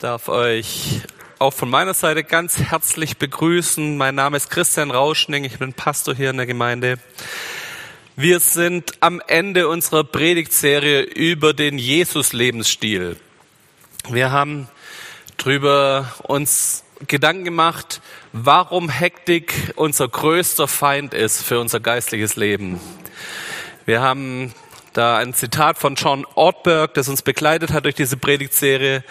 darf euch auch von meiner Seite ganz herzlich begrüßen. Mein Name ist Christian Rauschning, ich bin Pastor hier in der Gemeinde. Wir sind am Ende unserer Predigtserie über den Jesus-Lebensstil. Wir haben drüber uns Gedanken gemacht, warum Hektik unser größter Feind ist für unser geistliches Leben. Wir haben da ein Zitat von John Ortberg, das uns begleitet hat durch diese Predigtserie.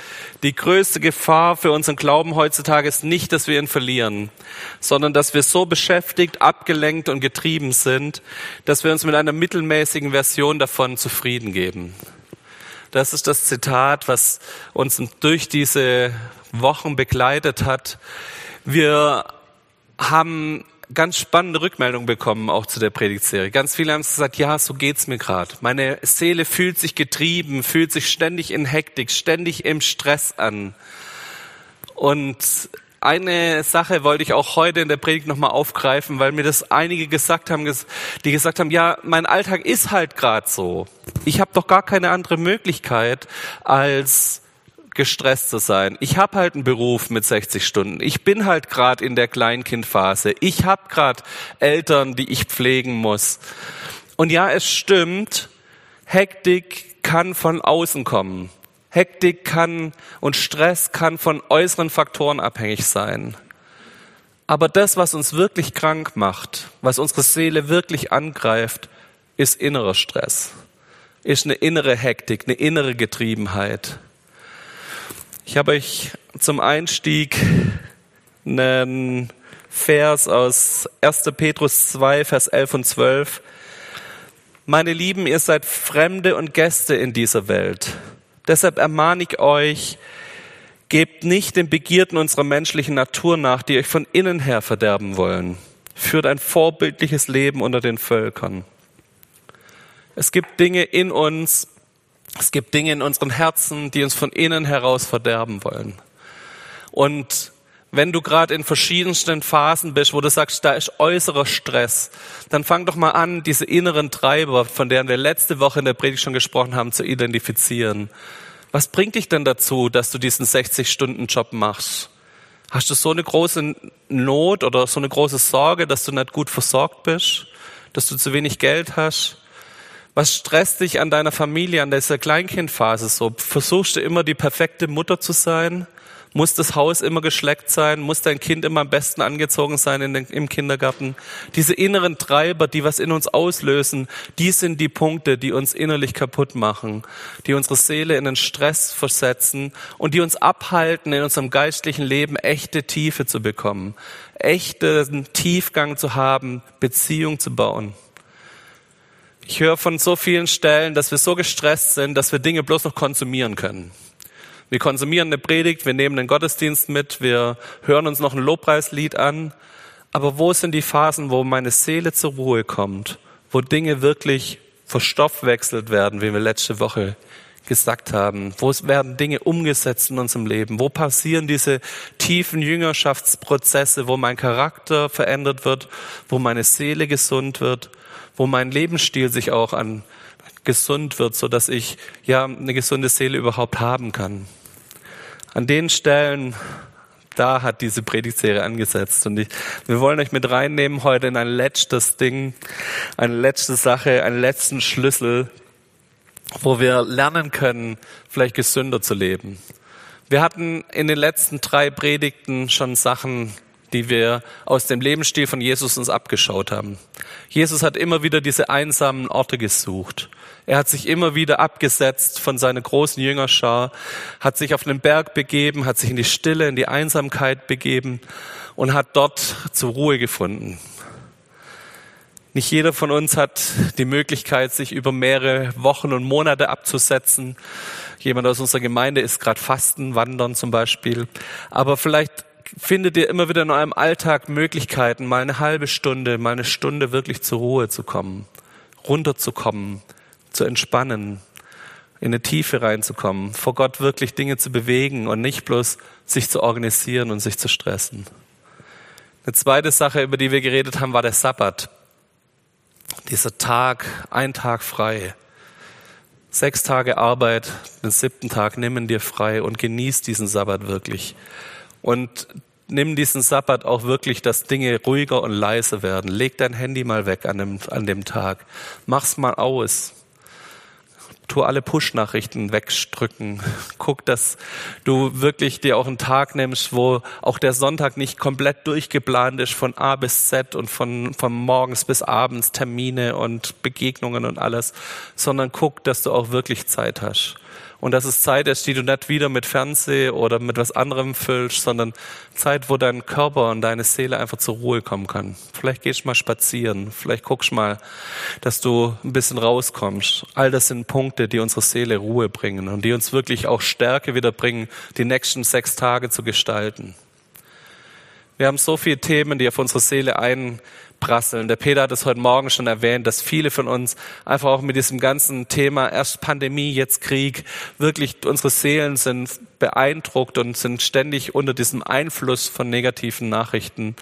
Die größte Gefahr für unseren Glauben heutzutage ist nicht, dass wir ihn verlieren, sondern dass wir so beschäftigt, abgelenkt und getrieben sind, dass wir uns mit einer mittelmäßigen Version davon zufrieden geben. Das ist das Zitat, was uns durch diese Wochen begleitet hat. Wir haben ganz spannende Rückmeldungen bekommen, auch zu der Predigtserie. Ganz viele haben gesagt, ja, so geht's mir gerade. Meine Seele fühlt sich getrieben, fühlt sich ständig in Hektik, ständig im Stress an. Und eine Sache wollte ich auch heute in der Predigt nochmal aufgreifen, weil mir das einige gesagt haben, die gesagt haben, ja, mein Alltag ist halt gerade so. Ich habe doch gar keine andere Möglichkeit, als gestresst zu sein. Ich habe halt einen Beruf mit 60 Stunden. Ich bin halt gerade in der Kleinkindphase. Ich habe gerade Eltern, die ich pflegen muss. Und ja, es stimmt, Hektik kann von außen kommen. Hektik kann und Stress kann von äußeren Faktoren abhängig sein. Aber das, was uns wirklich krank macht, was unsere Seele wirklich angreift, ist innerer Stress, ist eine innere Hektik, eine innere Getriebenheit. Ich habe euch zum Einstieg einen Vers aus 1. Petrus 2, Vers 11 und 12. Meine Lieben, ihr seid Fremde und Gäste in dieser Welt. Deshalb ermahne ich euch, gebt nicht den Begierden unserer menschlichen Natur nach, die euch von innen her verderben wollen. Führt ein vorbildliches Leben unter den Völkern. Es gibt Dinge in uns, es gibt Dinge in unseren Herzen, die uns von innen heraus verderben wollen. Und wenn du gerade in verschiedensten Phasen bist, wo du sagst, da ist äußerer Stress, dann fang doch mal an, diese inneren Treiber, von denen wir letzte Woche in der Predigt schon gesprochen haben, zu identifizieren. Was bringt dich denn dazu, dass du diesen 60-Stunden-Job machst? Hast du so eine große Not oder so eine große Sorge, dass du nicht gut versorgt bist? Dass du zu wenig Geld hast? Was stresst dich an deiner Familie, an dieser Kleinkindphase so? Versuchst du immer die perfekte Mutter zu sein? Muss das Haus immer geschleckt sein? Muss dein Kind immer am besten angezogen sein in den, im Kindergarten? Diese inneren Treiber, die was in uns auslösen, die sind die Punkte, die uns innerlich kaputt machen, die unsere Seele in den Stress versetzen und die uns abhalten, in unserem geistlichen Leben echte Tiefe zu bekommen, echten Tiefgang zu haben, Beziehung zu bauen. Ich höre von so vielen Stellen, dass wir so gestresst sind, dass wir Dinge bloß noch konsumieren können. Wir konsumieren eine Predigt, wir nehmen den Gottesdienst mit, wir hören uns noch ein Lobpreislied an. Aber wo sind die Phasen, wo meine Seele zur Ruhe kommt, wo Dinge wirklich verstoffwechselt werden, wie wir letzte Woche gesagt haben? Wo werden Dinge umgesetzt in unserem Leben? Wo passieren diese tiefen Jüngerschaftsprozesse, wo mein Charakter verändert wird, wo meine Seele gesund wird, wo mein Lebensstil sich auch an gesund wird, so dass ich ja eine gesunde Seele überhaupt haben kann. An den Stellen, da hat diese Predigtserie angesetzt und ich, wir wollen euch mit reinnehmen heute in ein letztes Ding, eine letzte Sache, einen letzten Schlüssel, wo wir lernen können, vielleicht gesünder zu leben. Wir hatten in den letzten drei Predigten schon Sachen die wir aus dem Lebensstil von Jesus uns abgeschaut haben. Jesus hat immer wieder diese einsamen Orte gesucht. Er hat sich immer wieder abgesetzt von seiner großen Jüngerschar, hat sich auf den Berg begeben, hat sich in die Stille, in die Einsamkeit begeben und hat dort zur Ruhe gefunden. Nicht jeder von uns hat die Möglichkeit, sich über mehrere Wochen und Monate abzusetzen. Jemand aus unserer Gemeinde ist gerade Fasten, Wandern zum Beispiel. Aber vielleicht findet ihr immer wieder in eurem Alltag Möglichkeiten, mal eine halbe Stunde, mal eine Stunde wirklich zur Ruhe zu kommen, runterzukommen, zu entspannen, in eine Tiefe reinzukommen, vor Gott wirklich Dinge zu bewegen und nicht bloß sich zu organisieren und sich zu stressen. Eine zweite Sache, über die wir geredet haben, war der Sabbat. Dieser Tag, ein Tag frei. Sechs Tage Arbeit, den siebten Tag nimm dir frei und genieß diesen Sabbat wirklich. Und nimm diesen Sabbat auch wirklich, dass Dinge ruhiger und leiser werden. Leg dein Handy mal weg an dem, an dem Tag. Mach's mal aus tu alle Push-Nachrichten wegdrücken. Guck, dass du wirklich dir auch einen Tag nimmst, wo auch der Sonntag nicht komplett durchgeplant ist von A bis Z und von, von morgens bis abends Termine und Begegnungen und alles, sondern guck, dass du auch wirklich Zeit hast und dass es Zeit ist, die du nicht wieder mit Fernseh oder mit was anderem füllst, sondern Zeit, wo dein Körper und deine Seele einfach zur Ruhe kommen kann. Vielleicht gehst du mal spazieren, vielleicht guckst du mal, dass du ein bisschen rauskommst. All das sind Punkte, die unsere Seele Ruhe bringen und die uns wirklich auch Stärke wieder bringen, die nächsten sechs Tage zu gestalten. Wir haben so viele Themen, die auf unsere Seele ein prasseln. Der Peter hat es heute Morgen schon erwähnt, dass viele von uns einfach auch mit diesem ganzen Thema, erst Pandemie, jetzt Krieg, wirklich unsere Seelen sind beeindruckt und sind ständig unter diesem Einfluss von negativen Nachrichten.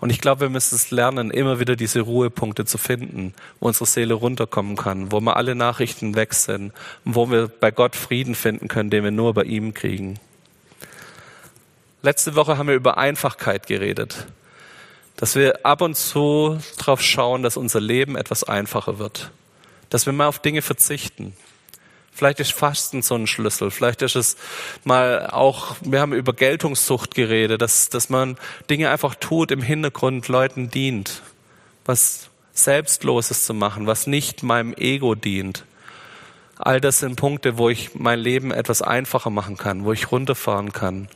Und ich glaube, wir müssen es lernen, immer wieder diese Ruhepunkte zu finden, wo unsere Seele runterkommen kann, wo mal alle Nachrichten weg sind und wo wir bei Gott Frieden finden können, den wir nur bei ihm kriegen. Letzte Woche haben wir über Einfachkeit geredet dass wir ab und zu darauf schauen, dass unser Leben etwas einfacher wird. Dass wir mal auf Dinge verzichten. Vielleicht ist Fasten so ein Schlüssel. Vielleicht ist es mal auch, wir haben über Geltungssucht geredet, dass, dass man Dinge einfach tut, im Hintergrund Leuten dient. Was Selbstloses zu machen, was nicht meinem Ego dient. All das sind Punkte, wo ich mein Leben etwas einfacher machen kann, wo ich runterfahren kann,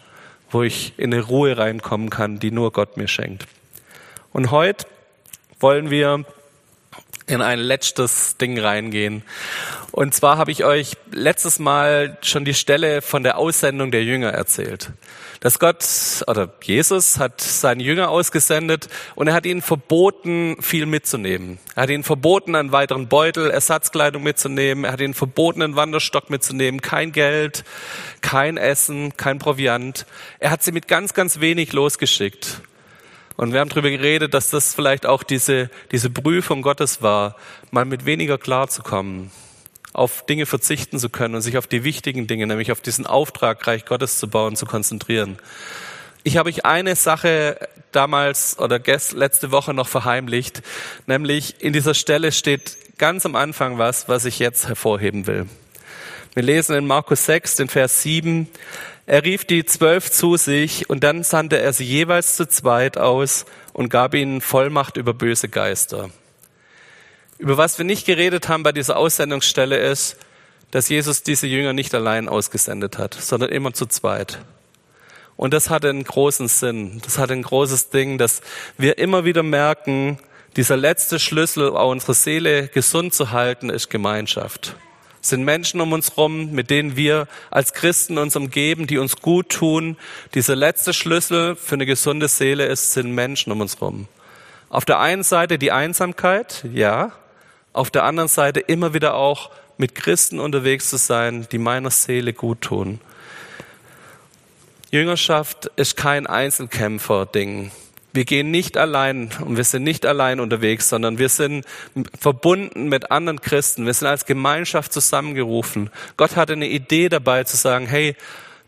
wo ich in eine Ruhe reinkommen kann, die nur Gott mir schenkt. Und heute wollen wir in ein letztes Ding reingehen. Und zwar habe ich euch letztes Mal schon die Stelle von der Aussendung der Jünger erzählt. Dass Gott oder Jesus hat seinen Jünger ausgesendet und er hat ihnen verboten, viel mitzunehmen. Er hat ihnen verboten, einen weiteren Beutel, Ersatzkleidung mitzunehmen. Er hat ihnen verboten, einen Wanderstock mitzunehmen, kein Geld, kein Essen, kein Proviant. Er hat sie mit ganz, ganz wenig losgeschickt. Und wir haben darüber geredet, dass das vielleicht auch diese, diese Prüfung Gottes war, mal mit weniger klarzukommen, auf Dinge verzichten zu können und sich auf die wichtigen Dinge, nämlich auf diesen Auftrag, Reich Gottes zu bauen, zu konzentrieren. Ich habe euch eine Sache damals oder letzte Woche noch verheimlicht, nämlich in dieser Stelle steht ganz am Anfang was, was ich jetzt hervorheben will. Wir lesen in Markus 6, den Vers 7, er rief die zwölf zu sich und dann sandte er sie jeweils zu zweit aus und gab ihnen Vollmacht über böse Geister. Über was wir nicht geredet haben bei dieser Aussendungsstelle ist, dass Jesus diese Jünger nicht allein ausgesendet hat, sondern immer zu zweit. Und das hatte einen großen Sinn. Das hatte ein großes Ding, dass wir immer wieder merken, dieser letzte Schlüssel, unsere Seele gesund zu halten, ist Gemeinschaft sind Menschen um uns rum, mit denen wir als Christen uns umgeben, die uns gut tun. Dieser letzte Schlüssel für eine gesunde Seele ist, sind Menschen um uns rum. Auf der einen Seite die Einsamkeit, ja. Auf der anderen Seite immer wieder auch mit Christen unterwegs zu sein, die meiner Seele gut tun. Jüngerschaft ist kein Einzelkämpfer-Ding. Wir gehen nicht allein und wir sind nicht allein unterwegs, sondern wir sind verbunden mit anderen Christen. Wir sind als Gemeinschaft zusammengerufen. Gott hatte eine Idee dabei zu sagen, hey,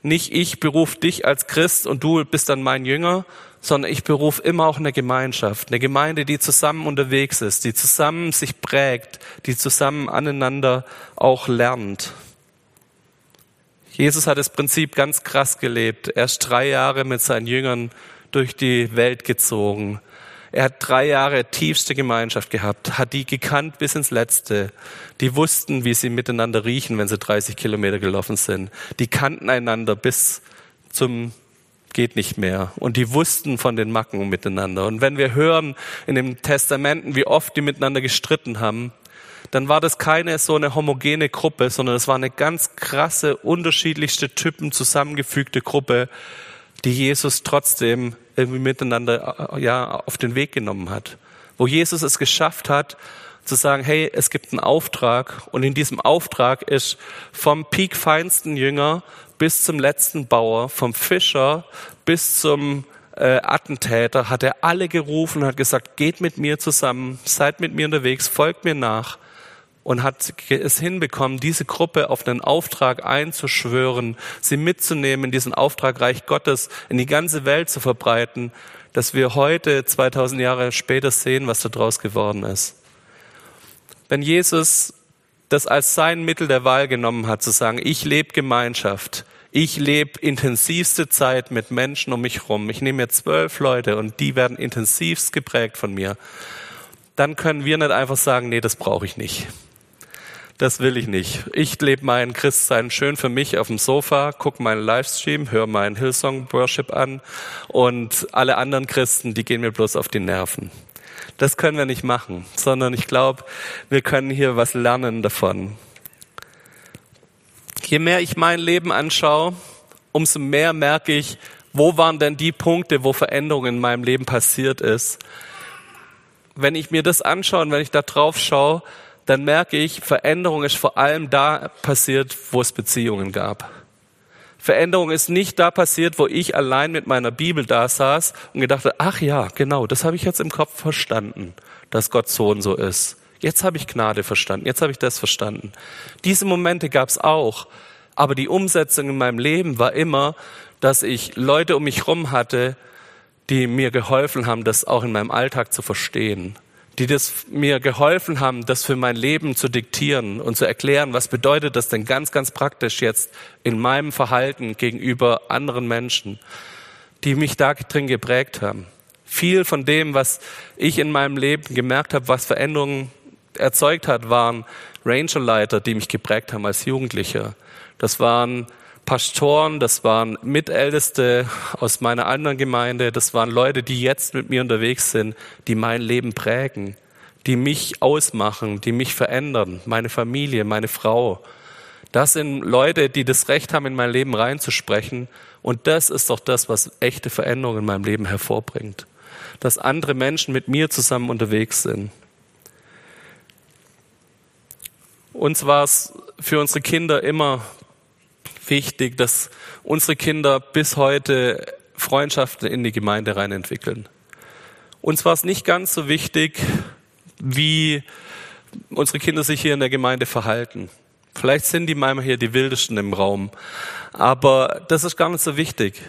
nicht ich beruf dich als Christ und du bist dann mein Jünger, sondern ich beruf immer auch eine Gemeinschaft, eine Gemeinde, die zusammen unterwegs ist, die zusammen sich prägt, die zusammen aneinander auch lernt. Jesus hat das Prinzip ganz krass gelebt. Er ist drei Jahre mit seinen Jüngern durch die Welt gezogen. Er hat drei Jahre tiefste Gemeinschaft gehabt, hat die gekannt bis ins Letzte. Die wussten, wie sie miteinander riechen, wenn sie 30 Kilometer gelaufen sind. Die kannten einander bis zum geht nicht mehr. Und die wussten von den Macken miteinander. Und wenn wir hören in den Testamenten, wie oft die miteinander gestritten haben, dann war das keine so eine homogene Gruppe, sondern es war eine ganz krasse, unterschiedlichste Typen zusammengefügte Gruppe, die Jesus trotzdem irgendwie miteinander äh, ja auf den Weg genommen hat. Wo Jesus es geschafft hat, zu sagen, hey, es gibt einen Auftrag und in diesem Auftrag ist vom piekfeinsten Jünger bis zum letzten Bauer, vom Fischer bis zum äh, Attentäter, hat er alle gerufen und hat gesagt, geht mit mir zusammen, seid mit mir unterwegs, folgt mir nach, und hat es hinbekommen, diese Gruppe auf einen Auftrag einzuschwören, sie mitzunehmen, diesen Auftrag Reich Gottes in die ganze Welt zu verbreiten, dass wir heute, 2000 Jahre später, sehen, was daraus geworden ist. Wenn Jesus das als sein Mittel der Wahl genommen hat, zu sagen, ich lebe Gemeinschaft, ich lebe intensivste Zeit mit Menschen um mich herum, ich nehme mir zwölf Leute und die werden intensivst geprägt von mir, dann können wir nicht einfach sagen, nee, das brauche ich nicht. Das will ich nicht. Ich lebe mein Christsein schön für mich auf dem Sofa, gucke meinen Livestream, höre meinen Hillsong Worship an und alle anderen Christen, die gehen mir bloß auf die Nerven. Das können wir nicht machen, sondern ich glaube, wir können hier was lernen davon. Je mehr ich mein Leben anschaue, umso mehr merke ich, wo waren denn die Punkte, wo Veränderung in meinem Leben passiert ist. Wenn ich mir das anschaue und wenn ich da drauf schaue, dann merke ich, Veränderung ist vor allem da passiert, wo es Beziehungen gab. Veränderung ist nicht da passiert, wo ich allein mit meiner Bibel da saß und gedacht habe, ach ja, genau, das habe ich jetzt im Kopf verstanden, dass Gott so und so ist. Jetzt habe ich Gnade verstanden, jetzt habe ich das verstanden. Diese Momente gab es auch, aber die Umsetzung in meinem Leben war immer, dass ich Leute um mich herum hatte, die mir geholfen haben, das auch in meinem Alltag zu verstehen die das mir geholfen haben, das für mein Leben zu diktieren und zu erklären, was bedeutet das denn ganz, ganz praktisch jetzt in meinem Verhalten gegenüber anderen Menschen, die mich da drin geprägt haben. Viel von dem, was ich in meinem Leben gemerkt habe, was Veränderungen erzeugt hat, waren Rangerleiter, die mich geprägt haben als Jugendlicher. Das waren Pastoren, das waren Mitälteste aus meiner anderen Gemeinde, das waren Leute, die jetzt mit mir unterwegs sind, die mein Leben prägen, die mich ausmachen, die mich verändern, meine Familie, meine Frau. Das sind Leute, die das Recht haben, in mein Leben reinzusprechen. Und das ist doch das, was echte Veränderungen in meinem Leben hervorbringt. Dass andere Menschen mit mir zusammen unterwegs sind. Uns war es für unsere Kinder immer wichtig, dass unsere Kinder bis heute Freundschaften in die Gemeinde rein entwickeln. Uns war es nicht ganz so wichtig, wie unsere Kinder sich hier in der Gemeinde verhalten. Vielleicht sind die manchmal hier die wildesten im Raum, aber das ist gar nicht so wichtig.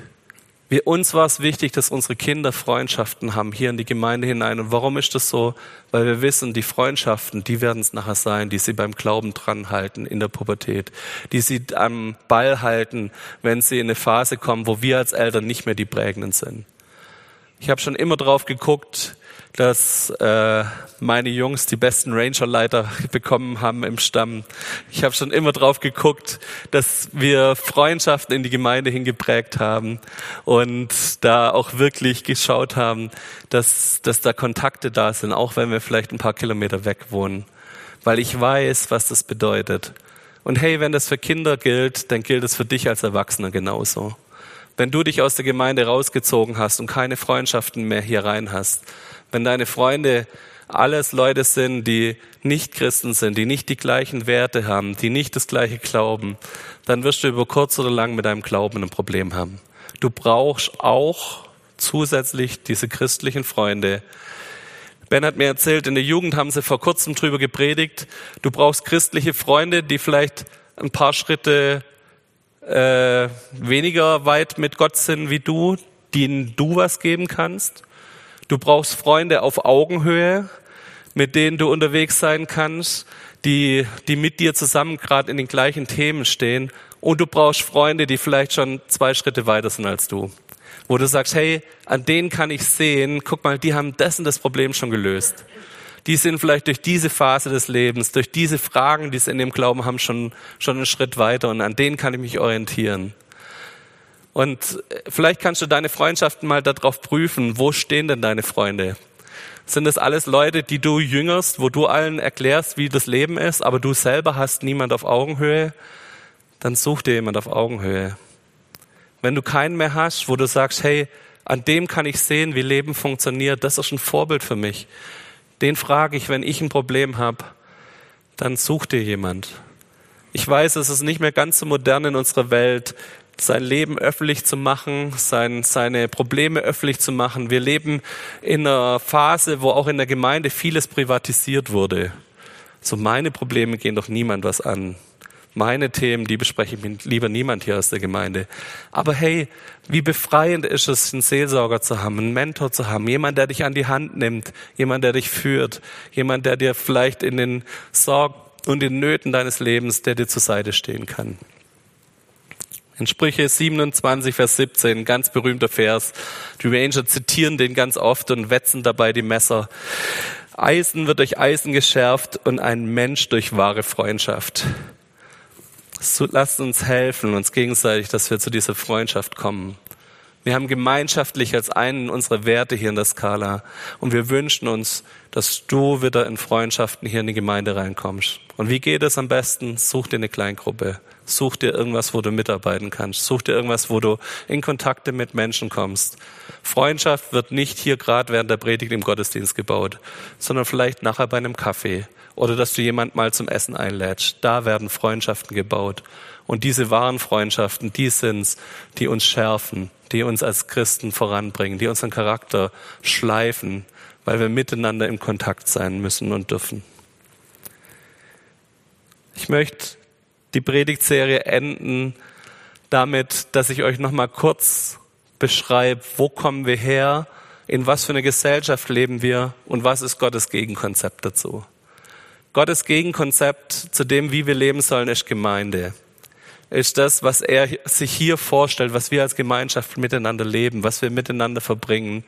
Wir, uns war es wichtig, dass unsere Kinder Freundschaften haben hier in die Gemeinde hinein. Und warum ist das so? Weil wir wissen, die Freundschaften, die werden es nachher sein, die sie beim Glauben dran halten in der Pubertät, die sie am Ball halten, wenn sie in eine Phase kommen, wo wir als Eltern nicht mehr die prägenden sind. Ich habe schon immer drauf geguckt, dass äh, meine Jungs die besten Rangerleiter bekommen haben im Stamm. Ich habe schon immer drauf geguckt, dass wir Freundschaften in die Gemeinde hingeprägt haben und da auch wirklich geschaut haben, dass, dass da Kontakte da sind, auch wenn wir vielleicht ein paar Kilometer weg wohnen. Weil ich weiß, was das bedeutet. Und hey, wenn das für Kinder gilt, dann gilt es für dich als Erwachsener genauso. Wenn du dich aus der Gemeinde rausgezogen hast und keine Freundschaften mehr hier rein hast, wenn deine Freunde alles Leute sind, die nicht Christen sind, die nicht die gleichen Werte haben, die nicht das gleiche glauben, dann wirst du über kurz oder lang mit deinem Glauben ein Problem haben. Du brauchst auch zusätzlich diese christlichen Freunde. Ben hat mir erzählt, in der Jugend haben sie vor kurzem drüber gepredigt, du brauchst christliche Freunde, die vielleicht ein paar Schritte äh, weniger weit mit Gott sind wie du, denen du was geben kannst. Du brauchst Freunde auf Augenhöhe, mit denen du unterwegs sein kannst, die, die mit dir zusammen gerade in den gleichen Themen stehen. Und du brauchst Freunde, die vielleicht schon zwei Schritte weiter sind als du. Wo du sagst, hey, an denen kann ich sehen, guck mal, die haben und das Problem schon gelöst. Die sind vielleicht durch diese Phase des Lebens, durch diese Fragen, die sie in dem Glauben haben, schon, schon einen Schritt weiter und an denen kann ich mich orientieren. Und vielleicht kannst du deine Freundschaften mal darauf prüfen, wo stehen denn deine Freunde? Sind das alles Leute, die du jüngerst, wo du allen erklärst, wie das Leben ist, aber du selber hast niemand auf Augenhöhe? Dann such dir jemand auf Augenhöhe. Wenn du keinen mehr hast, wo du sagst, hey, an dem kann ich sehen, wie Leben funktioniert, das ist ein Vorbild für mich. Den frage ich, wenn ich ein Problem habe, dann such dir jemand. Ich weiß, es ist nicht mehr ganz so modern in unserer Welt, sein Leben öffentlich zu machen, sein, seine Probleme öffentlich zu machen. Wir leben in einer Phase, wo auch in der Gemeinde vieles privatisiert wurde. So meine Probleme gehen doch niemand was an. Meine Themen, die bespreche ich mit lieber niemand hier aus der Gemeinde. Aber hey, wie befreiend ist es, einen Seelsorger zu haben, einen Mentor zu haben, jemand, der dich an die Hand nimmt, jemand, der dich führt, jemand, der dir vielleicht in den Sorgen und den Nöten deines Lebens, der dir zur Seite stehen kann. In Sprüche 27, Vers 17, ganz berühmter Vers. Die Ranger zitieren den ganz oft und wetzen dabei die Messer. Eisen wird durch Eisen geschärft und ein Mensch durch wahre Freundschaft. So, lasst uns helfen, uns gegenseitig, dass wir zu dieser Freundschaft kommen. Wir haben gemeinschaftlich als einen unserer Werte hier in der Skala und wir wünschen uns, dass du wieder in Freundschaften hier in die Gemeinde reinkommst. Und wie geht es am besten? Such dir eine Kleingruppe. Such dir irgendwas, wo du mitarbeiten kannst. Such dir irgendwas, wo du in Kontakte mit Menschen kommst. Freundschaft wird nicht hier gerade während der Predigt im Gottesdienst gebaut, sondern vielleicht nachher bei einem Kaffee oder dass du jemand mal zum Essen einlädst. Da werden Freundschaften gebaut. Und diese wahren Freundschaften, die sind's, die uns schärfen, die uns als Christen voranbringen, die unseren Charakter schleifen, weil wir miteinander im Kontakt sein müssen und dürfen. Ich möchte die Predigtserie enden damit, dass ich euch noch mal kurz beschreibe, wo kommen wir her, in was für eine Gesellschaft leben wir und was ist Gottes Gegenkonzept dazu. Gottes Gegenkonzept zu dem, wie wir leben sollen, ist Gemeinde. Ist das, was er sich hier vorstellt, was wir als Gemeinschaft miteinander leben, was wir miteinander verbringen.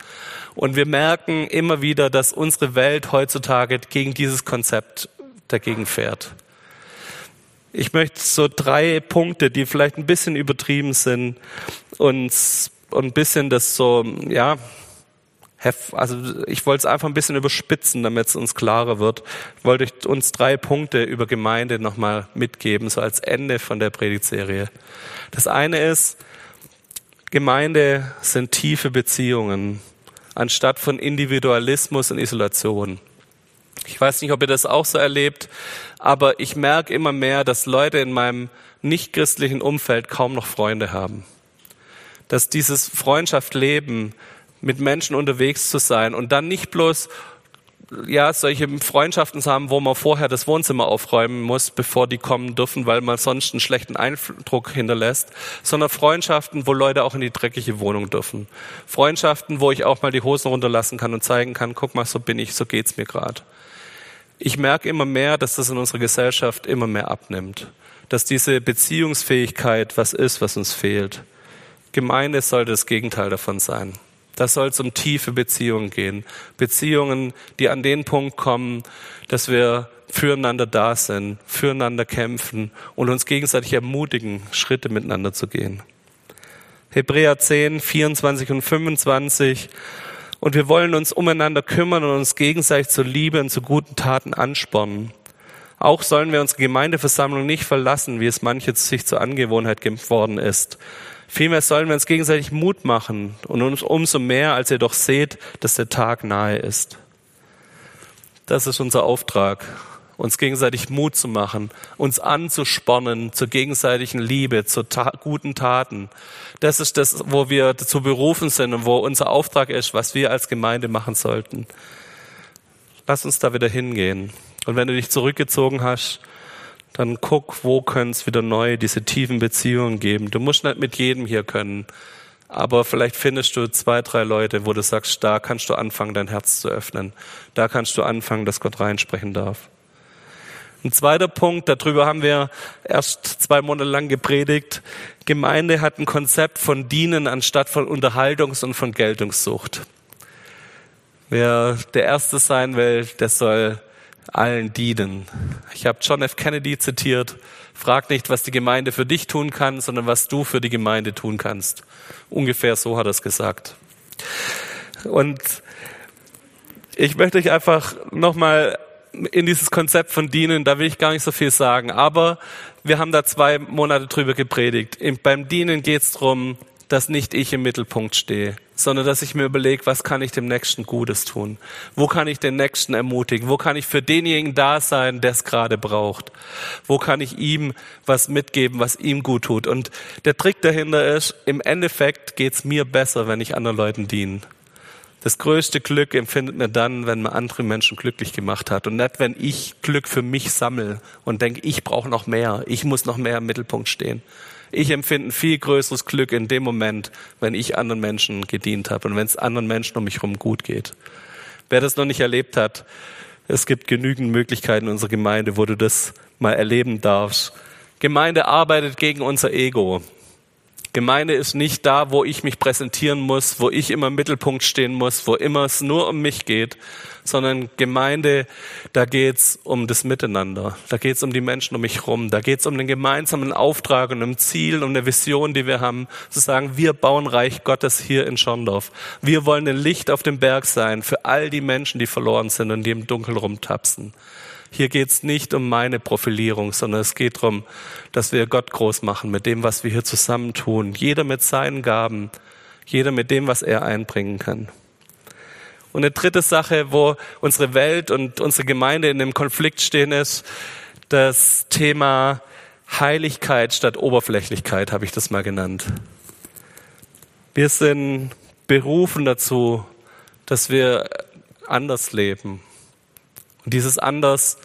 Und wir merken immer wieder, dass unsere Welt heutzutage gegen dieses Konzept dagegen fährt. Ich möchte so drei Punkte, die vielleicht ein bisschen übertrieben sind, uns und ein bisschen das so, ja, also ich wollte es einfach ein bisschen überspitzen, damit es uns klarer wird. Ich wollte uns drei Punkte über Gemeinde nochmal mitgeben, so als Ende von der Predigtserie. Das eine ist, Gemeinde sind tiefe Beziehungen, anstatt von Individualismus und Isolation. Ich weiß nicht, ob ihr das auch so erlebt, aber ich merke immer mehr, dass Leute in meinem nichtchristlichen Umfeld kaum noch Freunde haben. Dass dieses Freundschaft leben mit Menschen unterwegs zu sein und dann nicht bloß ja, solche Freundschaften zu haben, wo man vorher das Wohnzimmer aufräumen muss, bevor die kommen dürfen, weil man sonst einen schlechten Eindruck hinterlässt, sondern Freundschaften, wo Leute auch in die dreckige Wohnung dürfen. Freundschaften, wo ich auch mal die Hosen runterlassen kann und zeigen kann, guck mal, so bin ich, so geht's mir gerade. Ich merke immer mehr, dass das in unserer Gesellschaft immer mehr abnimmt, dass diese Beziehungsfähigkeit was ist, was uns fehlt. Gemeinde sollte das Gegenteil davon sein. Da soll es um tiefe Beziehungen gehen. Beziehungen, die an den Punkt kommen, dass wir füreinander da sind, füreinander kämpfen und uns gegenseitig ermutigen, Schritte miteinander zu gehen. Hebräer 10, 24 und 25. Und wir wollen uns umeinander kümmern und uns gegenseitig zur Liebe und zu guten Taten anspornen. Auch sollen wir unsere Gemeindeversammlung nicht verlassen, wie es manche sich zur Angewohnheit geworden ist Vielmehr sollen wir uns gegenseitig Mut machen und uns umso mehr, als ihr doch seht, dass der Tag nahe ist. Das ist unser Auftrag, uns gegenseitig Mut zu machen, uns anzuspornen zur gegenseitigen Liebe, zu ta guten Taten. Das ist das, wo wir dazu berufen sind und wo unser Auftrag ist, was wir als Gemeinde machen sollten. Lass uns da wieder hingehen. Und wenn du dich zurückgezogen hast, dann guck, wo können es wieder neu diese tiefen Beziehungen geben. Du musst nicht mit jedem hier können, aber vielleicht findest du zwei, drei Leute, wo du sagst, da kannst du anfangen, dein Herz zu öffnen. Da kannst du anfangen, dass Gott reinsprechen darf. Ein zweiter Punkt, darüber haben wir erst zwei Monate lang gepredigt. Gemeinde hat ein Konzept von Dienen anstatt von Unterhaltungs- und von Geltungssucht. Wer der Erste sein will, der soll allen dienen. Ich habe John F. Kennedy zitiert, frag nicht, was die Gemeinde für dich tun kann, sondern was du für die Gemeinde tun kannst. Ungefähr so hat er es gesagt. Und ich möchte euch einfach nochmal in dieses Konzept von Dienen, da will ich gar nicht so viel sagen, aber wir haben da zwei Monate drüber gepredigt. Beim Dienen geht es darum, dass nicht ich im Mittelpunkt stehe, sondern dass ich mir überlege, was kann ich dem Nächsten Gutes tun? Wo kann ich den Nächsten ermutigen? Wo kann ich für denjenigen da sein, der es gerade braucht? Wo kann ich ihm was mitgeben, was ihm gut tut? Und der Trick dahinter ist, im Endeffekt geht's mir besser, wenn ich anderen Leuten diene. Das größte Glück empfindet man dann, wenn man andere Menschen glücklich gemacht hat und nicht, wenn ich Glück für mich sammle und denke, ich brauche noch mehr, ich muss noch mehr im Mittelpunkt stehen. Ich empfinde ein viel größeres Glück in dem Moment, wenn ich anderen Menschen gedient habe und wenn es anderen Menschen um mich herum gut geht. Wer das noch nicht erlebt hat, es gibt genügend Möglichkeiten in unserer Gemeinde, wo du das mal erleben darfst. Gemeinde arbeitet gegen unser Ego. Gemeinde ist nicht da, wo ich mich präsentieren muss, wo ich immer im Mittelpunkt stehen muss, wo immer es nur um mich geht, sondern Gemeinde, da geht's um das Miteinander, da geht's um die Menschen um mich rum, da geht's um den gemeinsamen Auftrag und um Ziel, um eine Vision, die wir haben, zu sagen, wir bauen Reich Gottes hier in Schorndorf. Wir wollen ein Licht auf dem Berg sein für all die Menschen, die verloren sind und die im Dunkeln rumtapsen. Hier geht es nicht um meine Profilierung, sondern es geht darum, dass wir Gott groß machen mit dem, was wir hier zusammen tun. Jeder mit seinen Gaben, jeder mit dem, was er einbringen kann. Und eine dritte Sache, wo unsere Welt und unsere Gemeinde in einem Konflikt stehen, ist das Thema Heiligkeit statt Oberflächlichkeit, habe ich das mal genannt. Wir sind berufen dazu, dass wir anders leben, und dieses anders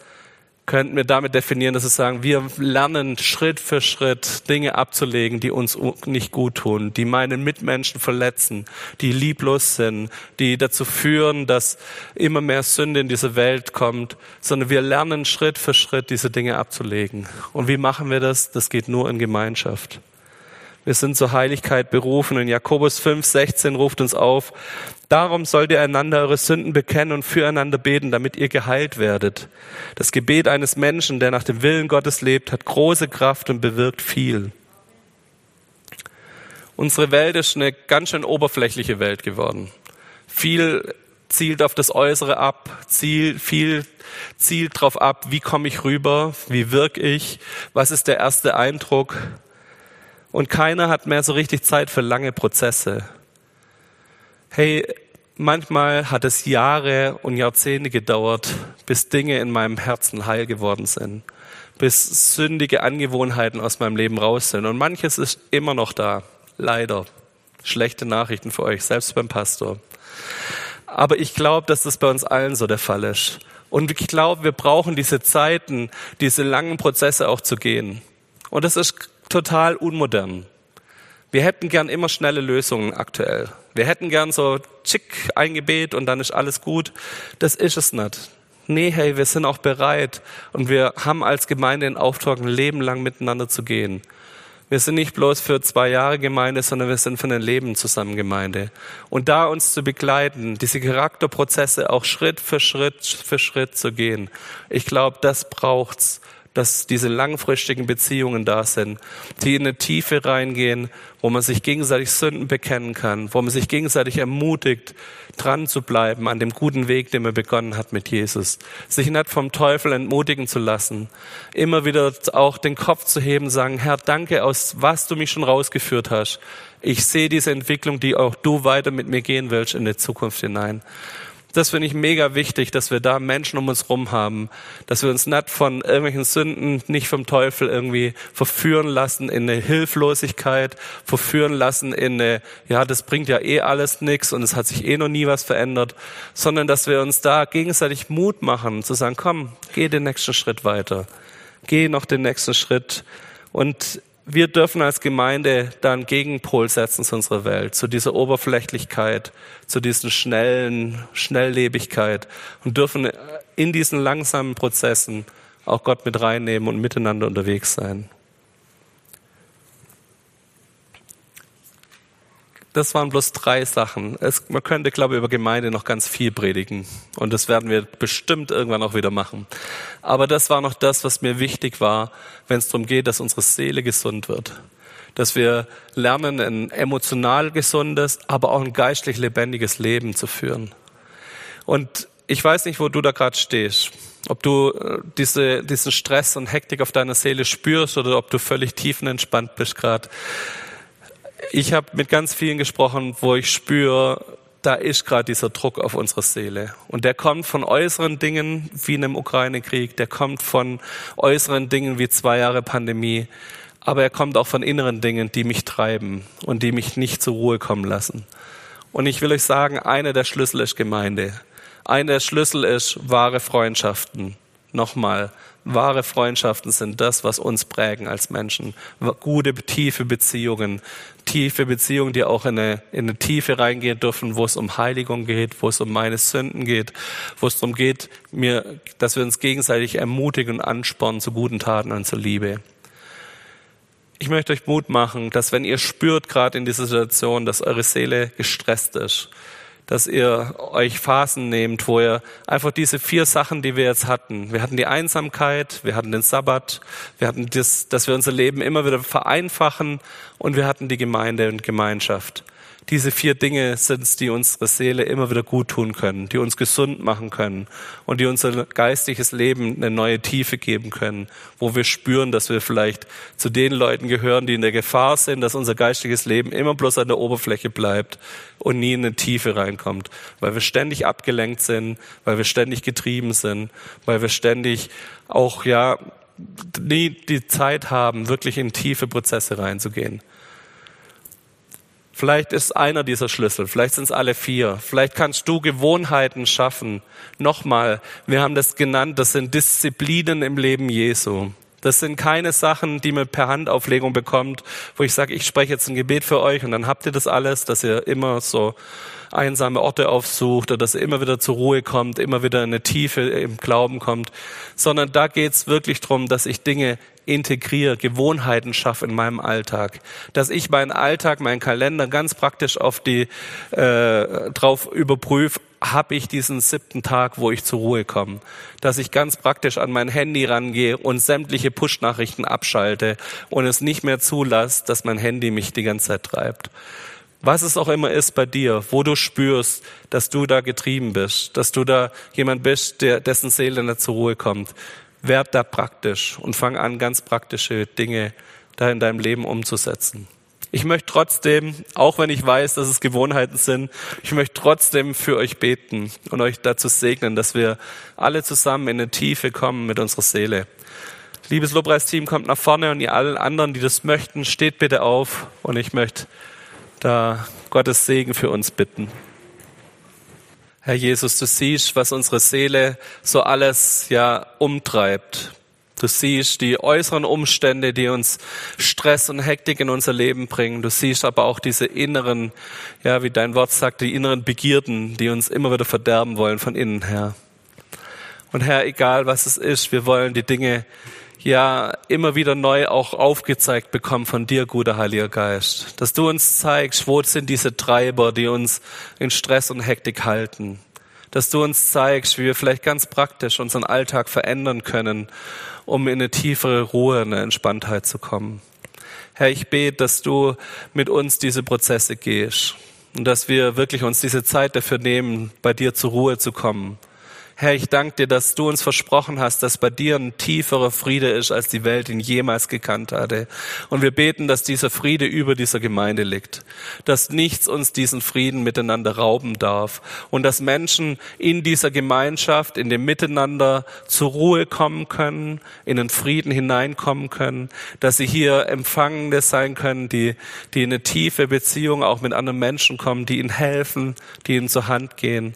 könnten wir damit definieren, dass wir sagen, wir lernen Schritt für Schritt Dinge abzulegen, die uns nicht gut tun, die meinen Mitmenschen verletzen, die lieblos sind, die dazu führen, dass immer mehr Sünde in diese Welt kommt, sondern wir lernen Schritt für Schritt diese Dinge abzulegen. Und wie machen wir das? Das geht nur in Gemeinschaft. Wir sind zur Heiligkeit berufen. Und Jakobus 5, 16 ruft uns auf, darum sollt ihr einander eure Sünden bekennen und füreinander beten, damit ihr geheilt werdet. Das Gebet eines Menschen, der nach dem Willen Gottes lebt, hat große Kraft und bewirkt viel. Unsere Welt ist eine ganz schön oberflächliche Welt geworden. Viel zielt auf das Äußere ab, zielt, viel zielt darauf ab, wie komme ich rüber, wie wirke ich, was ist der erste Eindruck. Und keiner hat mehr so richtig Zeit für lange Prozesse. Hey, manchmal hat es Jahre und Jahrzehnte gedauert, bis Dinge in meinem Herzen heil geworden sind, bis sündige Angewohnheiten aus meinem Leben raus sind. Und manches ist immer noch da, leider. Schlechte Nachrichten für euch, selbst beim Pastor. Aber ich glaube, dass das bei uns allen so der Fall ist. Und ich glaube, wir brauchen diese Zeiten, diese langen Prozesse auch zu gehen. Und das ist total unmodern. Wir hätten gern immer schnelle Lösungen aktuell. Wir hätten gern so tschick ein Gebet und dann ist alles gut. Das ist es nicht. Nee, hey, wir sind auch bereit und wir haben als Gemeinde den Auftrag, ein Leben lang miteinander zu gehen. Wir sind nicht bloß für zwei Jahre Gemeinde, sondern wir sind für ein Leben zusammen Gemeinde. Und da uns zu begleiten, diese Charakterprozesse auch Schritt für Schritt für Schritt zu gehen, ich glaube, das braucht's dass diese langfristigen Beziehungen da sind, die in eine Tiefe reingehen, wo man sich gegenseitig Sünden bekennen kann, wo man sich gegenseitig ermutigt, dran zu bleiben an dem guten Weg, den man begonnen hat mit Jesus. Sich nicht vom Teufel entmutigen zu lassen, immer wieder auch den Kopf zu heben, sagen, Herr, danke, aus was du mich schon rausgeführt hast. Ich sehe diese Entwicklung, die auch du weiter mit mir gehen willst in die Zukunft hinein. Das finde ich mega wichtig, dass wir da Menschen um uns rum haben, dass wir uns nicht von irgendwelchen Sünden, nicht vom Teufel irgendwie verführen lassen in eine Hilflosigkeit, verführen lassen in eine, ja, das bringt ja eh alles nichts und es hat sich eh noch nie was verändert, sondern dass wir uns da gegenseitig Mut machen, zu sagen, komm, geh den nächsten Schritt weiter, geh noch den nächsten Schritt. Und wir dürfen als Gemeinde da einen Gegenpol setzen zu unserer Welt, zu dieser Oberflächlichkeit, zu diesen schnellen Schnelllebigkeit und dürfen in diesen langsamen Prozessen auch Gott mit reinnehmen und miteinander unterwegs sein. Das waren bloß drei Sachen. Es, man könnte, glaube ich, über Gemeinde noch ganz viel predigen. Und das werden wir bestimmt irgendwann auch wieder machen. Aber das war noch das, was mir wichtig war, wenn es darum geht, dass unsere Seele gesund wird. Dass wir lernen, ein emotional gesundes, aber auch ein geistlich lebendiges Leben zu führen. Und ich weiß nicht, wo du da gerade stehst. Ob du äh, diese, diesen Stress und Hektik auf deiner Seele spürst oder ob du völlig tiefenentspannt bist gerade ich habe mit ganz vielen gesprochen, wo ich spüre, da ist gerade dieser Druck auf unsere Seele. Und der kommt von äußeren Dingen wie einem Ukraine-Krieg, der kommt von äußeren Dingen wie zwei Jahre Pandemie, aber er kommt auch von inneren Dingen, die mich treiben und die mich nicht zur Ruhe kommen lassen. Und ich will euch sagen, einer der Schlüssel ist Gemeinde. Einer der Schlüssel ist wahre Freundschaften. Nochmal, wahre Freundschaften sind das, was uns prägen als Menschen. Gute, tiefe Beziehungen. Tiefe Beziehungen, die auch in eine, in eine Tiefe reingehen dürfen, wo es um Heiligung geht, wo es um meine Sünden geht, wo es darum geht, mir, dass wir uns gegenseitig ermutigen und anspornen zu guten Taten und zur Liebe. Ich möchte euch Mut machen, dass wenn ihr spürt, gerade in dieser Situation, dass eure Seele gestresst ist, dass ihr euch Phasen nehmt, wo ihr einfach diese vier Sachen, die wir jetzt hatten, wir hatten die Einsamkeit, wir hatten den Sabbat, wir hatten das, dass wir unser Leben immer wieder vereinfachen und wir hatten die Gemeinde und Gemeinschaft. Diese vier Dinge sind es, die unsere Seele immer wieder gut tun können, die uns gesund machen können und die unser geistiges Leben eine neue Tiefe geben können, wo wir spüren, dass wir vielleicht zu den Leuten gehören, die in der Gefahr sind, dass unser geistiges Leben immer bloß an der Oberfläche bleibt und nie in eine Tiefe reinkommt, weil wir ständig abgelenkt sind, weil wir ständig getrieben sind, weil wir ständig auch, ja, nie die Zeit haben, wirklich in tiefe Prozesse reinzugehen. Vielleicht ist einer dieser Schlüssel, vielleicht sind es alle vier. Vielleicht kannst du Gewohnheiten schaffen. Nochmal, wir haben das genannt, das sind Disziplinen im Leben Jesu. Das sind keine Sachen, die man per Handauflegung bekommt, wo ich sage, ich spreche jetzt ein Gebet für euch und dann habt ihr das alles, dass ihr immer so einsame Orte aufsucht oder dass ihr immer wieder zur Ruhe kommt, immer wieder in eine Tiefe im Glauben kommt, sondern da geht's wirklich drum, dass ich Dinge integriere, Gewohnheiten schaffe in meinem Alltag, dass ich meinen Alltag, meinen Kalender ganz praktisch auf die äh, drauf überprüfe, habe ich diesen siebten Tag, wo ich zur Ruhe komme, dass ich ganz praktisch an mein Handy rangehe und sämtliche Push-Nachrichten abschalte und es nicht mehr zulasse, dass mein Handy mich die ganze Zeit treibt. Was es auch immer ist bei dir, wo du spürst, dass du da getrieben bist, dass du da jemand bist, der, dessen Seele nicht zur Ruhe kommt, werd da praktisch und fang an, ganz praktische Dinge da in deinem Leben umzusetzen. Ich möchte trotzdem, auch wenn ich weiß, dass es Gewohnheiten sind, ich möchte trotzdem für euch beten und euch dazu segnen, dass wir alle zusammen in eine Tiefe kommen mit unserer Seele. Liebes Lobpreisteam, kommt nach vorne und ihr allen anderen, die das möchten, steht bitte auf und ich möchte da Gottes Segen für uns bitten. Herr Jesus, du siehst, was unsere Seele so alles ja umtreibt. Du siehst die äußeren Umstände, die uns Stress und Hektik in unser Leben bringen. Du siehst aber auch diese inneren, ja, wie dein Wort sagt, die inneren Begierden, die uns immer wieder verderben wollen von innen her. Und Herr, egal was es ist, wir wollen die Dinge ja immer wieder neu auch aufgezeigt bekommen von dir, guter Heiliger Geist. Dass du uns zeigst, wo sind diese Treiber, die uns in Stress und Hektik halten. Dass du uns zeigst, wie wir vielleicht ganz praktisch unseren Alltag verändern können, um in eine tiefere Ruhe, eine Entspanntheit zu kommen. Herr, ich bete, dass du mit uns diese Prozesse gehst und dass wir wirklich uns diese Zeit dafür nehmen, bei dir zur Ruhe zu kommen Herr, ich danke dir, dass du uns versprochen hast, dass bei dir ein tieferer Friede ist, als die Welt ihn jemals gekannt hatte. Und wir beten, dass dieser Friede über dieser Gemeinde liegt, dass nichts uns diesen Frieden miteinander rauben darf und dass Menschen in dieser Gemeinschaft, in dem Miteinander zur Ruhe kommen können, in den Frieden hineinkommen können, dass sie hier Empfangende sein können, die, die in eine tiefe Beziehung auch mit anderen Menschen kommen, die ihnen helfen, die ihnen zur Hand gehen.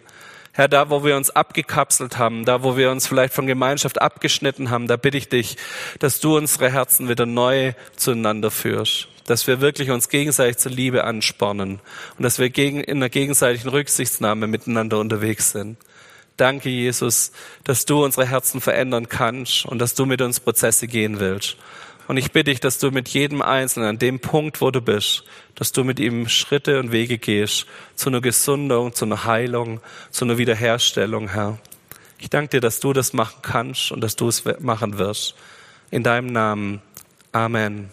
Herr, da wo wir uns abgekapselt haben, da wo wir uns vielleicht von Gemeinschaft abgeschnitten haben, da bitte ich dich, dass du unsere Herzen wieder neu zueinander führst, dass wir wirklich uns gegenseitig zur Liebe anspornen und dass wir gegen, in einer gegenseitigen Rücksichtnahme miteinander unterwegs sind. Danke, Jesus, dass du unsere Herzen verändern kannst und dass du mit uns Prozesse gehen willst. Und ich bitte dich, dass du mit jedem Einzelnen an dem Punkt, wo du bist, dass du mit ihm Schritte und Wege gehst zu einer Gesundung, zu einer Heilung, zu einer Wiederherstellung, Herr. Ich danke dir, dass du das machen kannst und dass du es machen wirst. In deinem Namen. Amen.